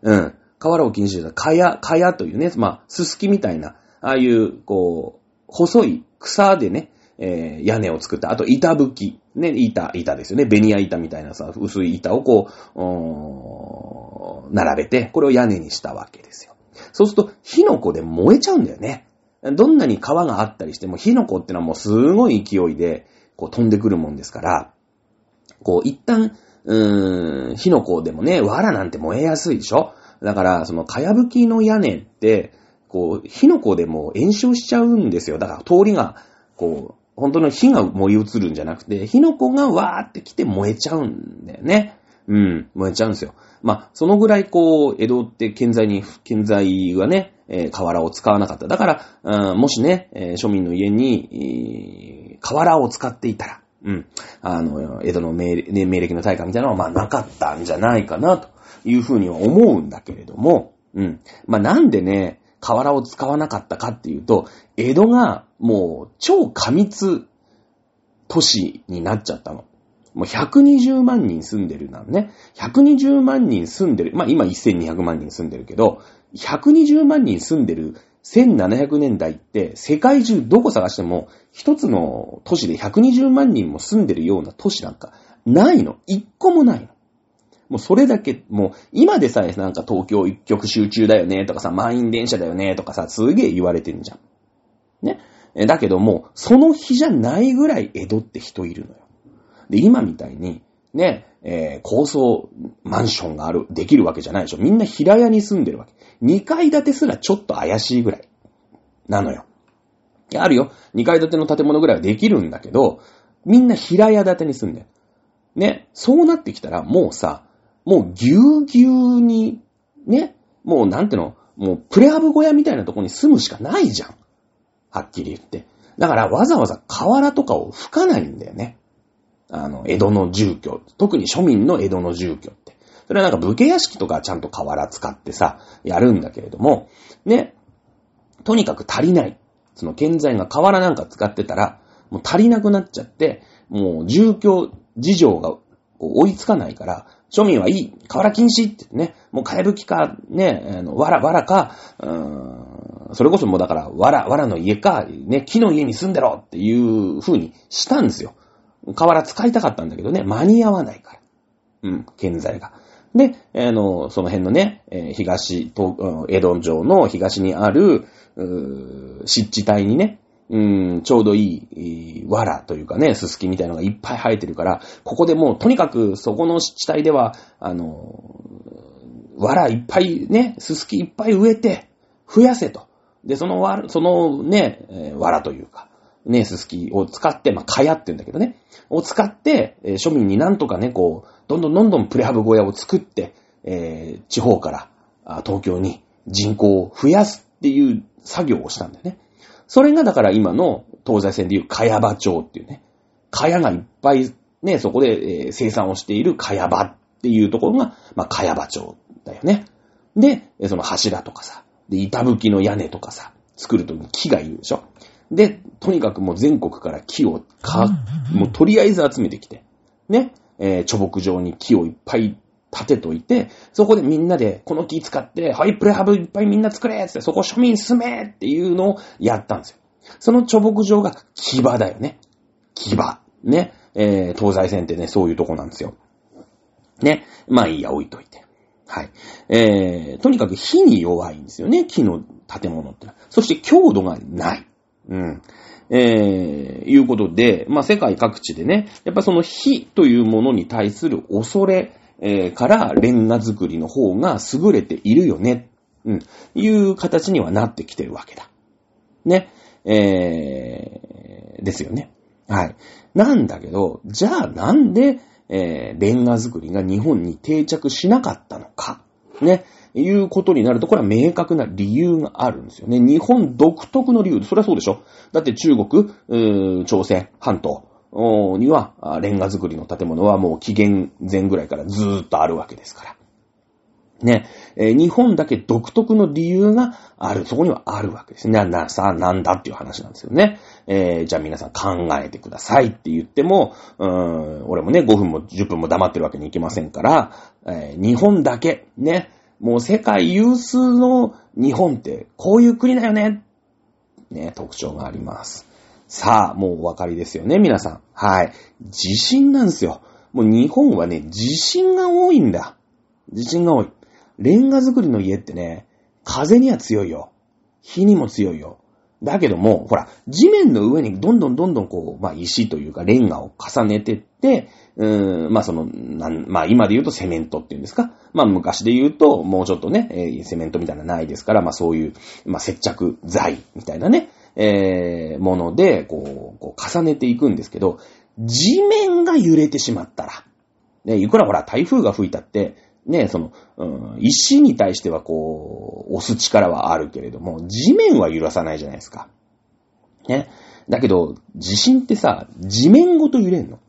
S1: うん。河原を禁止した。かや、かやというね、まあ、すすきみたいな、ああいう、こう、細い草でね、えー、屋根を作った。あと、板吹き。ね、板、板ですよね。ベニヤ板みたいなさ、薄い板をこう、並べて、これを屋根にしたわけですよ。そうすると、火の粉で燃えちゃうんだよね。どんなに川があったりしても、火の粉ってのはもうすごい勢いで、こう飛んでくるもんですから、こう、一旦、うーん、火の粉でもね、藁なんて燃えやすいでしょ？だから、その、かやぶきの屋根って、こう、火の粉でも炎症しちゃうんですよ。だから、通りが、こう、本当の火が燃え移るんじゃなくて、火の粉がわーって来て燃えちゃうんだよね。うん、燃えちゃうんですよ。まあ、そのぐらいこう、江戸って建材に、建材はね、えー、瓦を使わなかった。だから、もしね、えー、庶民の家に、えー、瓦を使っていたら、うん。あの、江戸の命,、ね、命歴の大会みたいなのは、まあなかったんじゃないかな、というふうには思うんだけれども、うん。まあなんでね、河原を使わなかったかっていうと、江戸がもう超過密都市になっちゃったの。もう120万人住んでるなのね。120万人住んでる。まあ今1200万人住んでるけど、120万人住んでる1700年代って世界中どこ探しても一つの都市で120万人も住んでるような都市なんかないの。一個もないの。もうそれだけ、もう今でさえなんか東京一極集中だよねとかさ、満員電車だよねとかさ、すげえ言われてんじゃん。ね。だけども、その日じゃないぐらい江戸って人いるのよ。で、今みたいに、ね、えー、高層マンションがある、できるわけじゃないでしょ。みんな平屋に住んでるわけ。2階建てすらちょっと怪しいぐらい。なのよ。いや、あるよ。2階建ての建物ぐらいはできるんだけど、みんな平屋建てに住んでる。ね。そうなってきたら、もうさ、もうぎゅうぎゅうに、ね。もうなんての、もうプレハブ小屋みたいなとこに住むしかないじゃん。はっきり言って。だからわざわざ河原とかを吹かないんだよね。あの、江戸の住居。特に庶民の江戸の住居って。それはなんか武家屋敷とかちゃんと河原使ってさ、やるんだけれども、ね。とにかく足りない。その建材が河原なんか使ってたら、もう足りなくなっちゃって、もう住居事情が追いつかないから、庶民はいい、河原禁止ってね、もうかやぶきか、ね、あの、わら、わらか、うーん、それこそもうだから、わら、わらの家か、ね、木の家に住んでろっていう風にしたんですよ。河原使いたかったんだけどね、間に合わないから。うん、建材が。で、あの、その辺のね、東、東江戸城の東にある、うー湿地帯にね、うん、ちょうどいい、藁というかね、ススキみたいのがいっぱい生えてるから、ここでもうとにかくそこの地帯では、あの、藁いっぱいね、ススキいっぱい植えて、増やせと。で、その藁、そのね、藁というか、ね、ススキを使って、まあ、蚊帳って言うんだけどね、を使って、庶民になんとかね、こう、どんどんどんどんプレハブ小屋を作って、えー地方から東京に人口を増やすっていう作業をしたんだよね。それがだから今の東西線でいう茅場町っていうね、茅がいっぱいね、そこで、えー生産をしている茅場っていうところが、まあ、茅場町だよね。で、えーその柱とかさ、で、板吹きの屋根とかさ、作るときに木がいるでしょ。で、とにかくもう全国から木をか、もうとりあえず集めてきて、ね、えー、貯木場に木をいっぱい立てといて、そこでみんなでこの木使って、はい、プレハブいっぱいみんな作れつって、そこ庶民住めっていうのをやったんですよ。その貯木場が木場だよね。木場。ね。えー、東西線ってね、そういうとこなんですよ。ね。まあいいや、置いといて。はい。えー、とにかく火に弱いんですよね、木の建物ってのは。そして強度がない。うん。えー、いうことで、まあ世界各地でね、やっぱその火というものに対する恐れ、えーからレンガ作りの方が優れているよね。うん。いう形にはなってきてるわけだ。ね。えー、ですよね。はい。なんだけど、じゃあなんで、えー、レンガ作りが日本に定着しなかったのか。ね。いうことになると、これは明確な理由があるんですよね。日本独特の理由。それはそうでしょ。だって中国、うー朝鮮半島には、レンガ作りの建物はもう紀元前ぐらいからずーっとあるわけですから。ね、え日本だけ独特の理由がある、そこにはあるわけですね。な、さあ、なんだっていう話なんですよね。えーじゃあ皆さん考えてくださいって言っても、うーん、俺もね、5分も10分も黙ってるわけにいきませんから、えー日本だけ、ね、もう世界有数の日本ってこういう国だよね。ね、特徴があります。さあ、もうお分かりですよね、皆さん。はい。地震なんですよ。もう日本はね、地震が多いんだ。地震が多い。レンガ作りの家ってね、風には強いよ。火にも強いよ。だけども、ほら、地面の上にどんどんどんどんこう、まあ石というかレンガを重ねてって、うーん、まあその、なん、まあ今で言うとセメントっていうんですか？まあ昔で言うと、もうちょっとね、えーセメントみたいなないですから、まあそういう、まあ接着剤みたいなね、えー、もので、こう、こう重ねていくんですけど、地面が揺れてしまったら、ね、いくらほら台風が吹いたって、ね、その、うん、石に対してはこう、押す力はあるけれども、地面は揺らさないじゃないですか。ね。だけど、地震ってさ、地面ごと揺れんの。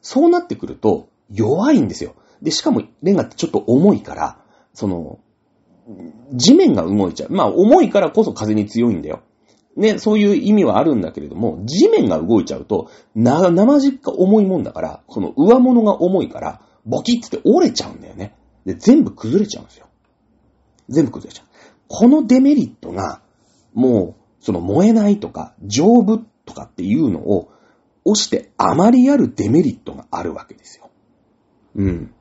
S1: そうなってくると、弱いんですよ。で、しかも、レンガってちょっと重いから、その、地面が動いちゃう。まあ、重いからこそ風に強いんだよ。ね、そういう意味はあるんだけれども、地面が動いちゃうと、な、生実家重いもんだから、この上物が重いから、ボキッつって折れちゃうんだよね。で、全部崩れちゃうんですよ。全部崩れちゃう。このデメリットが、もう、その燃えないとか、丈夫とかっていうのを、押してあまりあるデメリットがあるわけですよ。うん。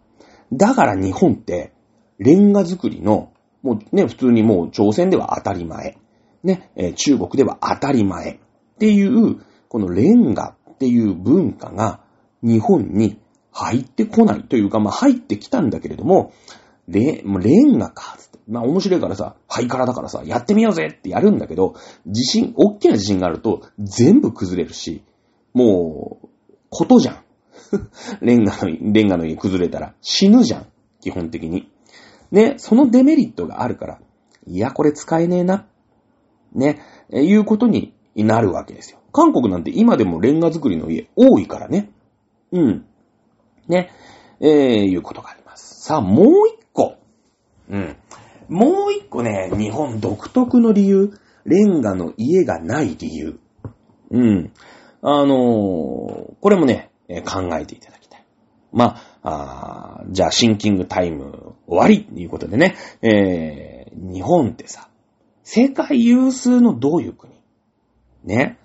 S1: だから日本って、レンガ作りの、もうね、普通にもう朝鮮では当たり前。ね、えー中国では当たり前。っていう、このレンガっていう文化が日本に入ってこないというか、まあ入ってきたんだけれども、レレンガか、つって。まあ面白いからさ、ハイカラだからさ、やってみようぜってやるんだけど、地震、大きな地震があると全部崩れるし、もう、ことじゃん。レンガの、レンガの家崩れたら死ぬじゃん。基本的に。ね、そのデメリットがあるから、いや、これ使えねえな。ね、いうことになるわけですよ。韓国なんて今でもレンガ作りの家多いからね。うん。ね、えー、いうことがあります。さあ、もう一個。うん。もう一個ね、日本独特の理由。レンガの家がない理由。うん。あのーこれもね、え考えていただきたい。まあ、あじゃあシンキングタイム終わりっていうことでね、えー、日本ってさ、世界有数のどういう国？ね。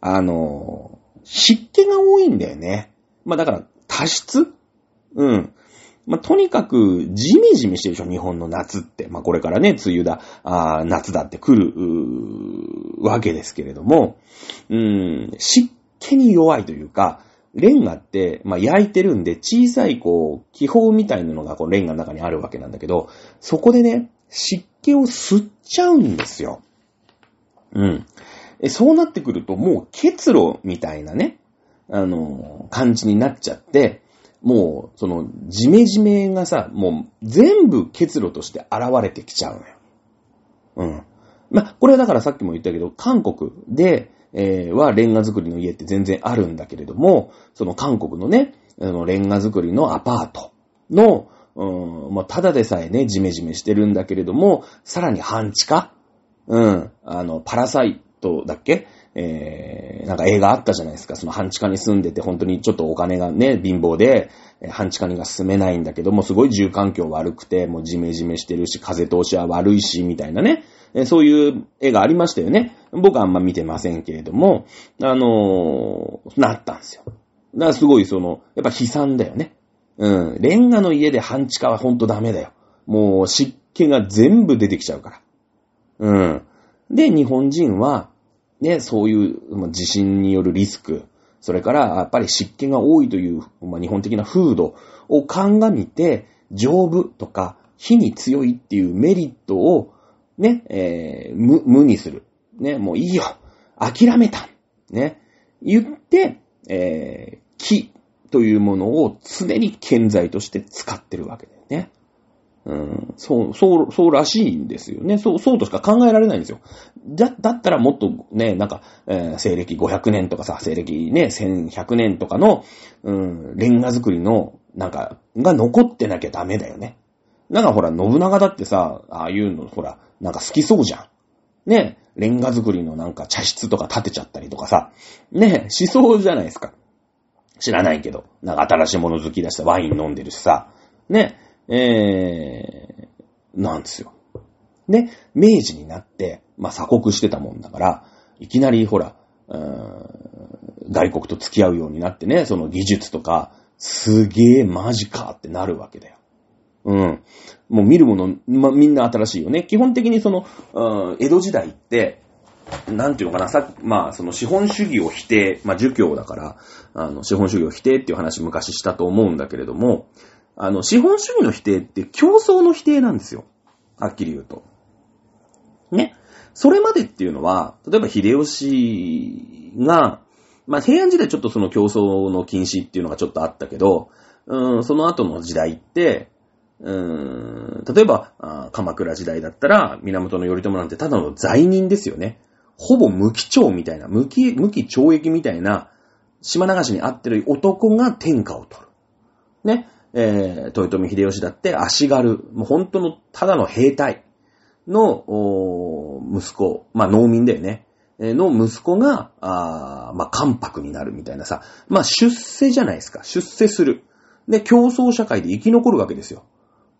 S1: あの湿気が多いんだよね。まあだから、多湿？うん。まあ、とにかく、ジメジメしてるでしょ、日本の夏って。まあ、これからね、梅雨だ、あ夏だって来る、わけですけれども、うん、湿気に弱いというか、レンガって、まあ、焼いてるんで、小さい、こう、気泡みたいなのが、こう、レンガの中にあるわけなんだけど、そこでね、湿気を吸っちゃうんですよ。うん。そうなってくると、もう結露みたいなね、あの、感じになっちゃって、もう、その、ジメジメがさ、もう全部結露として現れてきちゃうのよ。うん。まあ、これはだからさっきも言ったけど、韓国で、えー、はレンガ作りの家って全然あるんだけれども、その韓国のね、あの、レンガ作りのアパートの、うん、まあ、ただでさえね、ジメジメしてるんだけれども、さらに半地下？うん、あの、パラサイトだっけ？えー、なんか映画あったじゃないですか。その半地下に住んでて、本当にちょっとお金がね、貧乏で、半地下にが住めないんだけども、すごい住環境悪くて、もうジメジメしてるし、風通しは悪いし、みたいなね。そういう絵がありましたよね。僕はあんま見てませんけれども、あのー、なったんですよ。だからすごいその、やっぱ悲惨だよね。うん。レンガの家で半地下はほんとダメだよ。もう湿気が全部出てきちゃうから。うん。で、日本人は、ね、そういう地震によるリスク、それから、やっぱり湿気が多いという、まあ、日本的な風土を鑑みて、丈夫とか火に強いっていうメリットを、ね、えー、無、無にする。ね、もういいよ。諦めた。ね。言って、えー、木というものを常に健在として使ってるわけだよね。うん、そう、そう、そうらしいんですよね。そう、そうとしか考えられないんですよ。だ、だったらもっとね、なんか、えー、西暦500年とかさ、西暦ね、1100年とかの、うん、レンガ作りの、なんか、が残ってなきゃダメだよね。なんかほら、信長だってさ、ああいうの、ほら、なんか好きそうじゃん。ね、レンガ作りのなんか茶室とか建てちゃったりとかさ、ね、しそうじゃないですか。知らないけど。なんか新しいもの好きだしさ、ワイン飲んでるしさ、ね、えー、なんですよ。で、明治になって、まあ、鎖国してたもんだから、いきなりほら、外国と付き合うようになってね、その技術とか、すげえマジかってなるわけだよ。うん。もう見るもの、ま、みんな新しいよね。基本的にその、うん、江戸時代って、なんていうのかな、さまあ、その資本主義を否定、まあ、儒教だから、あの、資本主義を否定っていう話昔したと思うんだけれども、あの、資本主義の否定って競争の否定なんですよ。はっきり言うと。ね。それまでっていうのは、例えば秀吉が、まあ平安時代ちょっとその競争の禁止っていうのがちょっとあったけど、うん、その後の時代って、うん、例えば、鎌倉時代だったら、源頼朝なんてただの罪人ですよね。ほぼ無期懲みたいな、無期、無期懲役みたいな、島流しに合ってる男が天下を取る。ね。えー、豊臣秀吉だって足軽、もう本当のただの兵隊の、お息子、まあ農民だよね。えの息子が、あまあ、関白になるみたいなさ。まあ、出世じゃないですか。出世する。で、競争社会で生き残るわけですよ。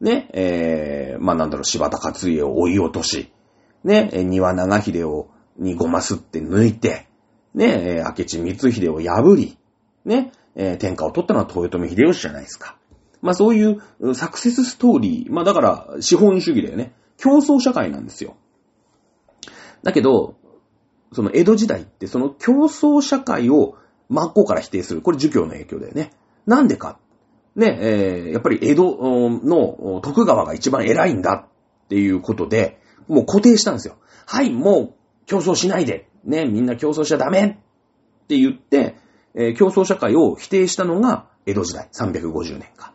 S1: ね、えー、まあ、なんだろう、柴田勝家を追い落とし、ね、え庭長秀を、にごますって抜いて、ね、え明智光秀を破り、ね、えー、天下を取ったのは豊臣秀吉じゃないですか。まあそういうサクセスストーリー。まあだから資本主義だよね。競争社会なんですよ。だけど、その江戸時代ってその競争社会を真っ向から否定する。これ儒教の影響だよね。なんでか。ね、えー、やっぱり江戸の徳川が一番偉いんだっていうことで、もう固定したんですよ。はい、もう競争しないで。ね、みんな競争しちゃダメって言って、えー、競争社会を否定したのが江戸時代350年か。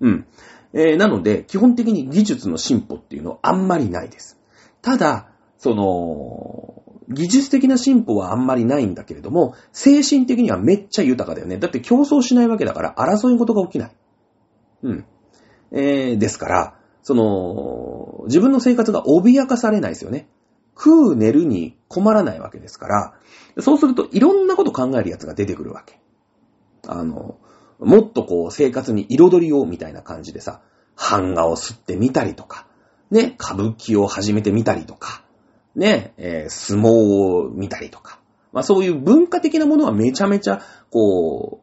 S1: うん。えー、なので、基本的に技術の進歩っていうのはあんまりないです。ただ、その、技術的な進歩はあんまりないんだけれども、精神的にはめっちゃ豊かだよね。だって競争しないわけだから争い事が起きない。うん。えー、ですから、その、自分の生活が脅かされないですよね。食う寝るに困らないわけですから、そうするといろんなこと考えるやつが出てくるわけ。あの、もっとこう生活に彩りをみたいな感じでさ、版画を吸ってみたりとか、ね、歌舞伎を始めてみたりとか、ね、えー、相撲を見たりとか。まあそういう文化的なものはめちゃめちゃ、こ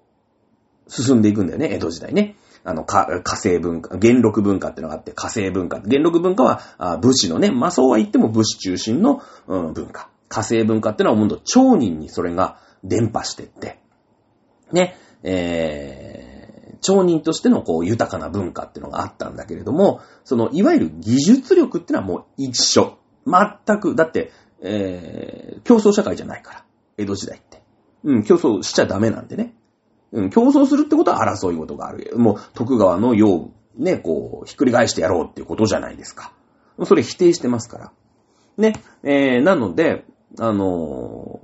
S1: う、進んでいくんだよね、江戸時代ね。あの、か、火星文化、元禄文化ってのがあって、火星文化。元禄文化は、あ武士のね、まあそうは言っても武士中心の、うん、文化。火星文化ってのは、ほんと町人にそれが伝播してって、ね、えー、町人としてのこう豊かな文化ってのがあったんだけれども、その、いわゆる技術力ってのはもう一緒。全く、だって、えー、競争社会じゃないから。江戸時代って。うん、競争しちゃダメなんでね。うん、競争するってことは争い事がある。もう、徳川の世をね、こう、ひっくり返してやろうっていうことじゃないですか。それ否定してますから。ね、えー、なので、あの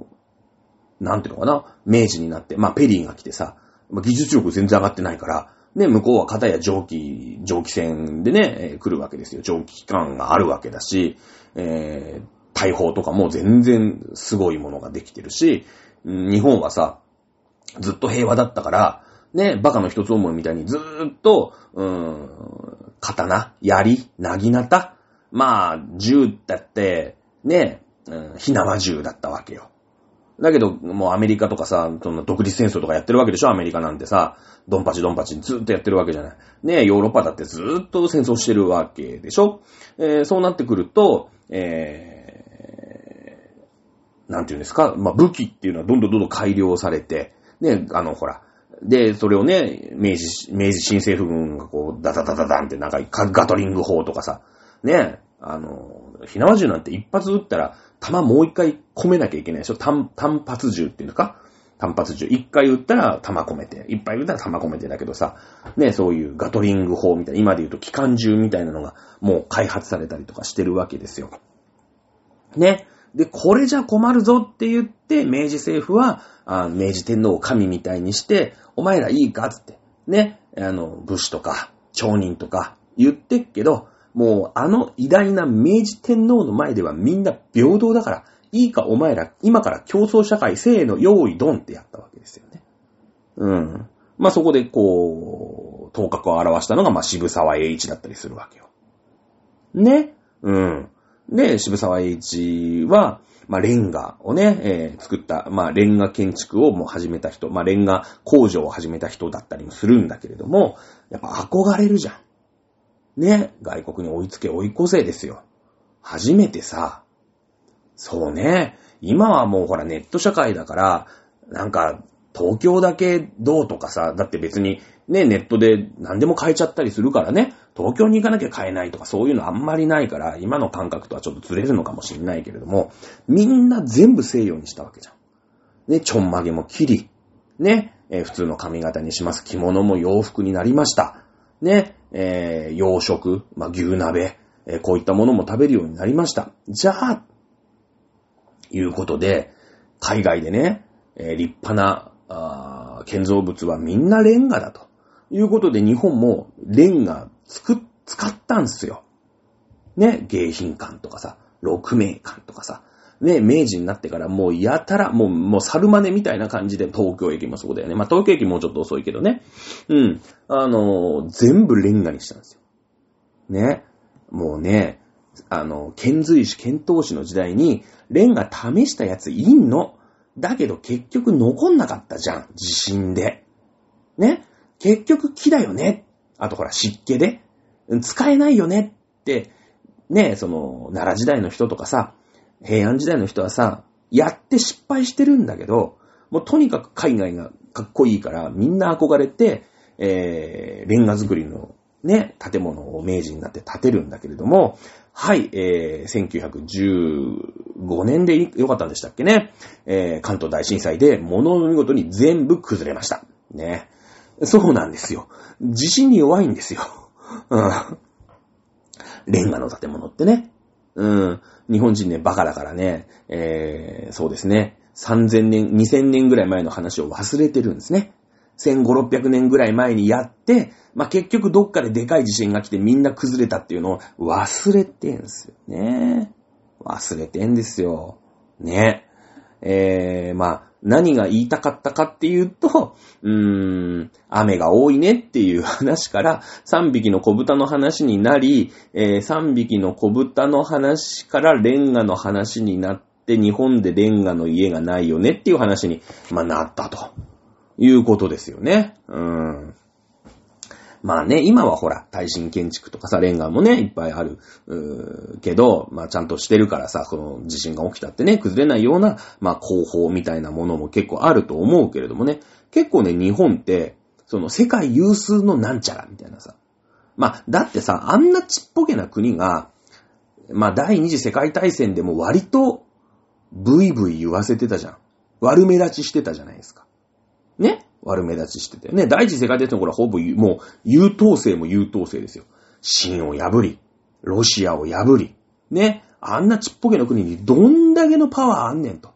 S1: ー、なんていうのかな、明治になって、まあ、ペリーが来てさ、ま、技術力全然上がってないから、ね、向こうは片や蒸気、蒸気船でね、えー、来るわけですよ。蒸気機関があるわけだし、えー、大砲とかも全然すごいものができてるし、日本はさ、ずっと平和だったから、ね、バカの一つ思いみたいにずーっと、うーん、刀、槍、なぎなた、まあ、銃だって、ね、うん、火縄銃だったわけよ。だけど、もうアメリカとかさ、その独立戦争とかやってるわけでしょアメリカなんてさ、ドンパチドンパチずーっとやってるわけじゃない。ねヨーロッパだってずーっと戦争してるわけでしょえー、そうなってくると、えー、なんていうんですか、まあ、武器っていうのはどんどんどんどん改良されて、ね、あの、ほら、で、それをね、明治、明治新政府軍がこう、ダダダダダンってなんかガトリング砲とかさ、ね、あの、火縄銃なんて一発撃ったら、弾もう一回込めなきゃいけないでしょ単、単発銃っていうのか単発銃。一回撃ったら弾込めて、いっぱい撃ったら弾込めてだけどさ、ね、そういうガトリング砲みたいな、今で言うと機関銃みたいなのがもう開発されたりとかしてるわけですよ。ね。で、これじゃ困るぞって言って、明治政府は、あ明治天皇を神みたいにして、お前らいいかつって、ね、あの、武士とか、町人とか言ってっけど、もうあの偉大な明治天皇の前ではみんな平等だから、いいかお前ら、今から競争社会、せーの、用意ドンってやったわけですよね。うん。まあ、そこでこう、頭角を表したのが、ま、渋沢栄一だったりするわけよ。ね。うん。で、渋沢栄一は、まあ、レンガをね、えー、作った、まあ、レンガ建築をもう始めた人、まあ、レンガ工場を始めた人だったりもするんだけれども、やっぱ憧れるじゃん。ね、外国に追いつけ追い越せですよ。初めてさ、そうね、今はもうほらネット社会だから、なんか、東京だけどうとかさ、だって別にね、ネットで何でも買えちゃったりするからね、東京に行かなきゃ買えないとかそういうのあんまりないから、今の感覚とはちょっとずれるのかもしれないけれども、みんな全部西洋にしたわけじゃん。ね、ちょんまげも切り、ね、えー、普通の髪型にします。着物も洋服になりました。ね、えー、洋食、まあ、牛鍋、えー、こういったものも食べるようになりました。じゃあ、いうことで、海外でね、えー、立派な、建造物はみんなレンガだと。いうことで日本もレンガ作っ、使ったんすよ。ね、迎賓館とかさ、六名館とかさ、ね、明治になってからもうやたら、もう、もう猿真似みたいな感じで東京駅もそうだよね。まあ、東京駅もうちょっと遅いけどね。うん。あのー、全部レンガにしたんですよ。ね。もうね、あの、遣隋使、遣唐使の時代に、レンガ試したやついんの。だけど結局残んなかったじゃん。地震で。ね。結局木だよね。あとほら湿気で。使えないよねって、ね、その、奈良時代の人とかさ、平安時代の人はさ、やって失敗してるんだけど、もうとにかく海外がかっこいいから、みんな憧れて、えー、レンガ作りのね、建物を明治になって建てるんだけれども、はい、えー、1915年でよかったんでしたっけね。えー、関東大震災で、物の見事に全部崩れました。ね。そうなんですよ。地震に弱いんですよ。うん。レンガの建物ってね。うん。日本人ね、バカだからね、えー、そうですね。3000年、2000年ぐらい前の話を忘れてるんですね。1500、600年ぐらい前にやって、まあ、結局どっかででかい地震が来てみんな崩れたっていうのを忘れてんすよね。忘れてんですよ。ね。えー、まあ、何が言いたかったかっていうと、うーん、雨が多いねっていう話から、3匹の小豚の話になり、えー、3匹の小豚の話からレンガの話になって、日本でレンガの家がないよねっていう話に、まあ、なったということですよね。うん。まあね、今はほら、耐震建築とかさ、レンガもね、いっぱいある、うーけど、まあちゃんとしてるからさ、この地震が起きたってね、崩れないような、まあ工法みたいなものも結構あると思うけれどもね、結構ね、日本って、その世界有数のなんちゃらみたいなさ。まあ、だってさ、あんなちっぽけな国が、まあ第二次世界大戦でも割と、ブイブイ言わせてたじゃん。悪目立ちしてたじゃないですか。ね？悪目立ちしてて。ね、第一次世界大戦の頃はほぼ、もう、優等生も優等生ですよ。秦を破り、ロシアを破り、ね、あんなちっぽけな国にどんだけのパワーあんねんと。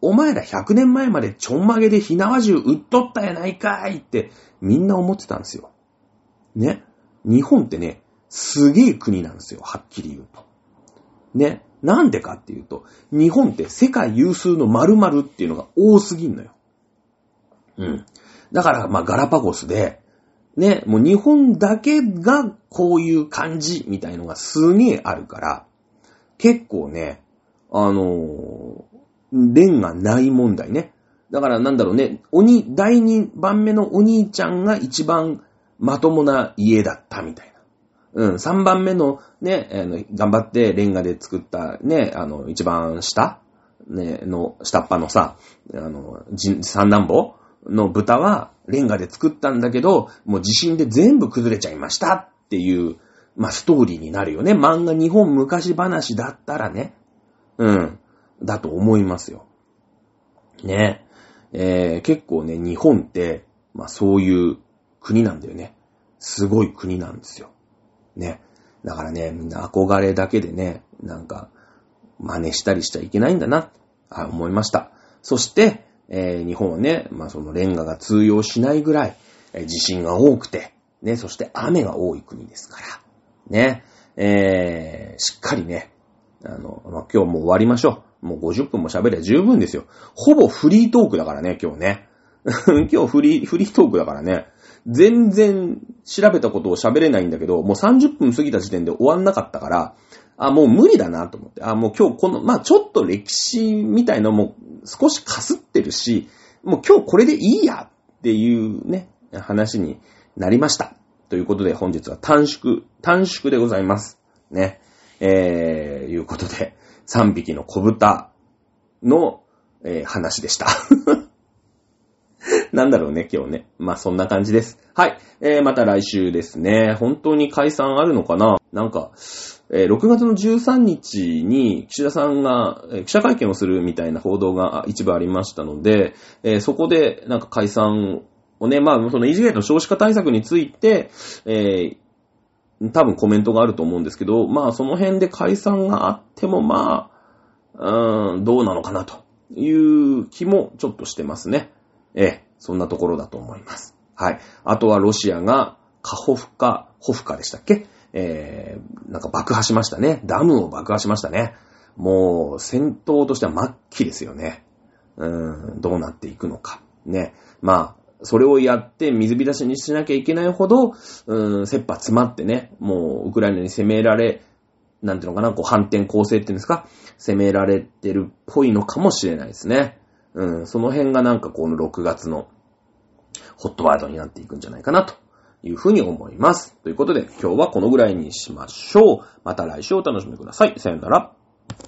S1: お前ら100年前までちょんまげで火縄銃撃っとったやないかいってみんな思ってたんですよ。ね。日本ってね、すげえ国なんですよ。はっきり言うと。ね。なんでかっていうと、日本って世界有数の〇〇っていうのが多すぎんのよ。うん。だから、まあ、ガラパゴスで、ね、もう日本だけがこういう感じみたいのがすげえあるから、結構ね、あのー、レンがない問題ね。だからなんだろうね、鬼、第2番目のお兄ちゃんが一番まともな家だったみたいな。うん、3番目のね、あの頑張ってレンガで作ったね、あの、一番下ね、の、下っ端のさ、あの、三男坊の豚はレンガで作ったんだけど、もう地震で全部崩れちゃいましたっていう、まあ、ストーリーになるよね。漫画日本昔話だったらね。うん。だと思いますよ。ね。えー、結構ね、日本って、まあそういう国なんだよね。すごい国なんですよ。ね。だからね、みんな憧れだけでね、なんか、真似したりしちゃいけないんだな、あ思いました。そして、えー、日本はね、まあそのレンガが通用しないぐらい、えー、地震が多くて、ね、そして雨が多い国ですから、ね、えー、しっかりね、あの、まあ、今日もう終わりましょう。もう50分も喋れば十分ですよ。ほぼフリートークだからね、今日ね。今日フリー、フリートークだからね。全然調べたことを喋れないんだけど、もう30分過ぎた時点で終わんなかったから、あ、もう無理だなと思って。あ、もう今日この、まあちょっと歴史みたいのも少しかすってるし、もう今日これでいいやっていうね、話になりました。ということで本日は短縮、短縮でございます。ね。えー、いうことで、3匹の小豚の、えー、話でした。なんだろうね、今日ね。まあ、そんな感じです。はい。えー、また来週ですね。本当に解散あるのかな？なんか、えー、6月の13日に岸田さんが、え、記者会見をするみたいな報道が一部ありましたので、えー、そこでなんか解散をね、まあ、その異次元の少子化対策について、え多分コメントがあると思うんですけど、まあその辺で解散があってもまあ、うん、どうなのかなという気もちょっとしてますね。ええ、そんなところだと思います。はい。あとはロシアがカホフカ、ホフカでしたっけえー、なんか爆破しましたね。ダムを爆破しましたね。もう、戦闘としては末期ですよね。うーん、どうなっていくのか。ね。まあ、それをやって水浸しにしなきゃいけないほど、うーん、切羽詰まってね、もうウクライナに攻められ、なんていうのかな、こう反転攻勢っていうんですか、攻められてるっぽいのかもしれないですね。うん、その辺がなんかこの6月のホットワードになっていくんじゃないかなとというふうに思います。ということで今日はこのぐらいにしましょう。また来週お楽しみください。さよなら。